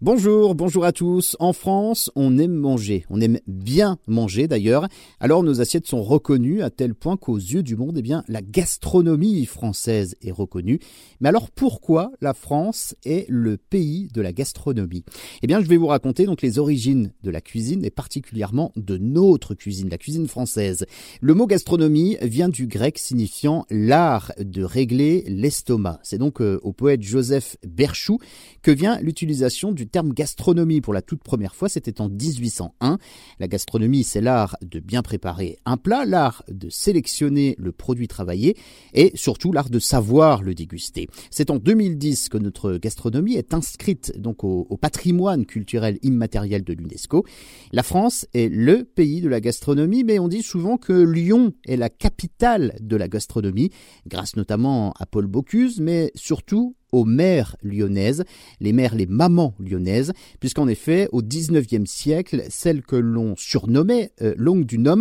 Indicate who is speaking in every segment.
Speaker 1: Bonjour, bonjour à tous. En France, on aime manger. On aime bien manger d'ailleurs. Alors nos assiettes sont reconnues à tel point qu'aux yeux du monde, eh bien, la gastronomie française est reconnue. Mais alors pourquoi la France est le pays de la gastronomie? Eh bien, je vais vous raconter donc les origines de la cuisine et particulièrement de notre cuisine, la cuisine française. Le mot gastronomie vient du grec signifiant l'art de régler l'estomac. C'est donc euh, au poète Joseph Berchou que vient l'utilisation du terme gastronomie pour la toute première fois, c'était en 1801. La gastronomie, c'est l'art de bien préparer un plat, l'art de sélectionner le produit travaillé et surtout l'art de savoir le déguster. C'est en 2010 que notre gastronomie est inscrite donc au, au patrimoine culturel immatériel de l'UNESCO. La France est le pays de la gastronomie, mais on dit souvent que Lyon est la capitale de la gastronomie, grâce notamment à Paul Bocuse, mais surtout aux mères lyonnaises, les mères, les mamans lyonnaises, puisqu'en effet, au XIXe siècle, celles que l'on surnommait euh, du nom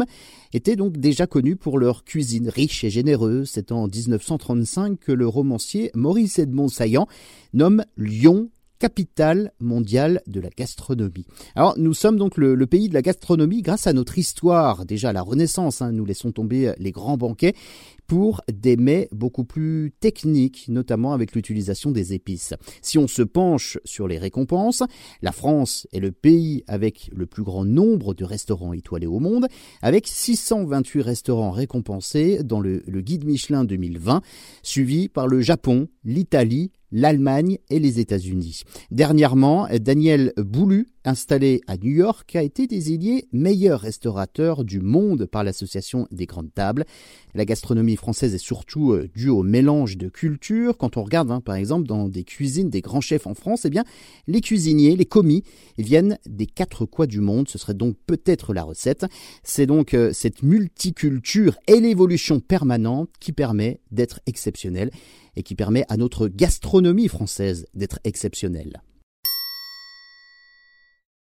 Speaker 1: étaient donc déjà connues pour leur cuisine riche et généreuse. C'est en 1935 que le romancier Maurice Edmond Saillant nomme Lyon capitale mondiale de la gastronomie. Alors nous sommes donc le, pays de la gastronomie grâce à notre histoire, déjà la Renaissance, hein, nous laissons tomber les grands banquets, pour des mets beaucoup plus techniques, notamment avec l'utilisation des épices. Si on se penche sur les récompenses, la France est le pays avec le plus grand nombre de restaurants étoilés au monde, avec 628 restaurants récompensés dans le, le guide Michelin 2020, suivi par le Japon, l'Italie, l'Allemagne et les États-Unis. Dernièrement, Daniel Boulu, installé à New York, a été désigné meilleur restaurateur du monde par l'association des grandes tables. La gastronomie française est surtout euh, due au mélange de cultures. Quand on regarde, hein, par exemple, dans des cuisines des grands chefs en France, eh bien, les cuisiniers, les commis, viennent des quatre coins du monde. Ce serait donc peut-être la recette. C'est donc euh, cette multiculture et l'évolution permanente qui permet d'être exceptionnel et qui permet à notre gastronomie française d'être exceptionnelle.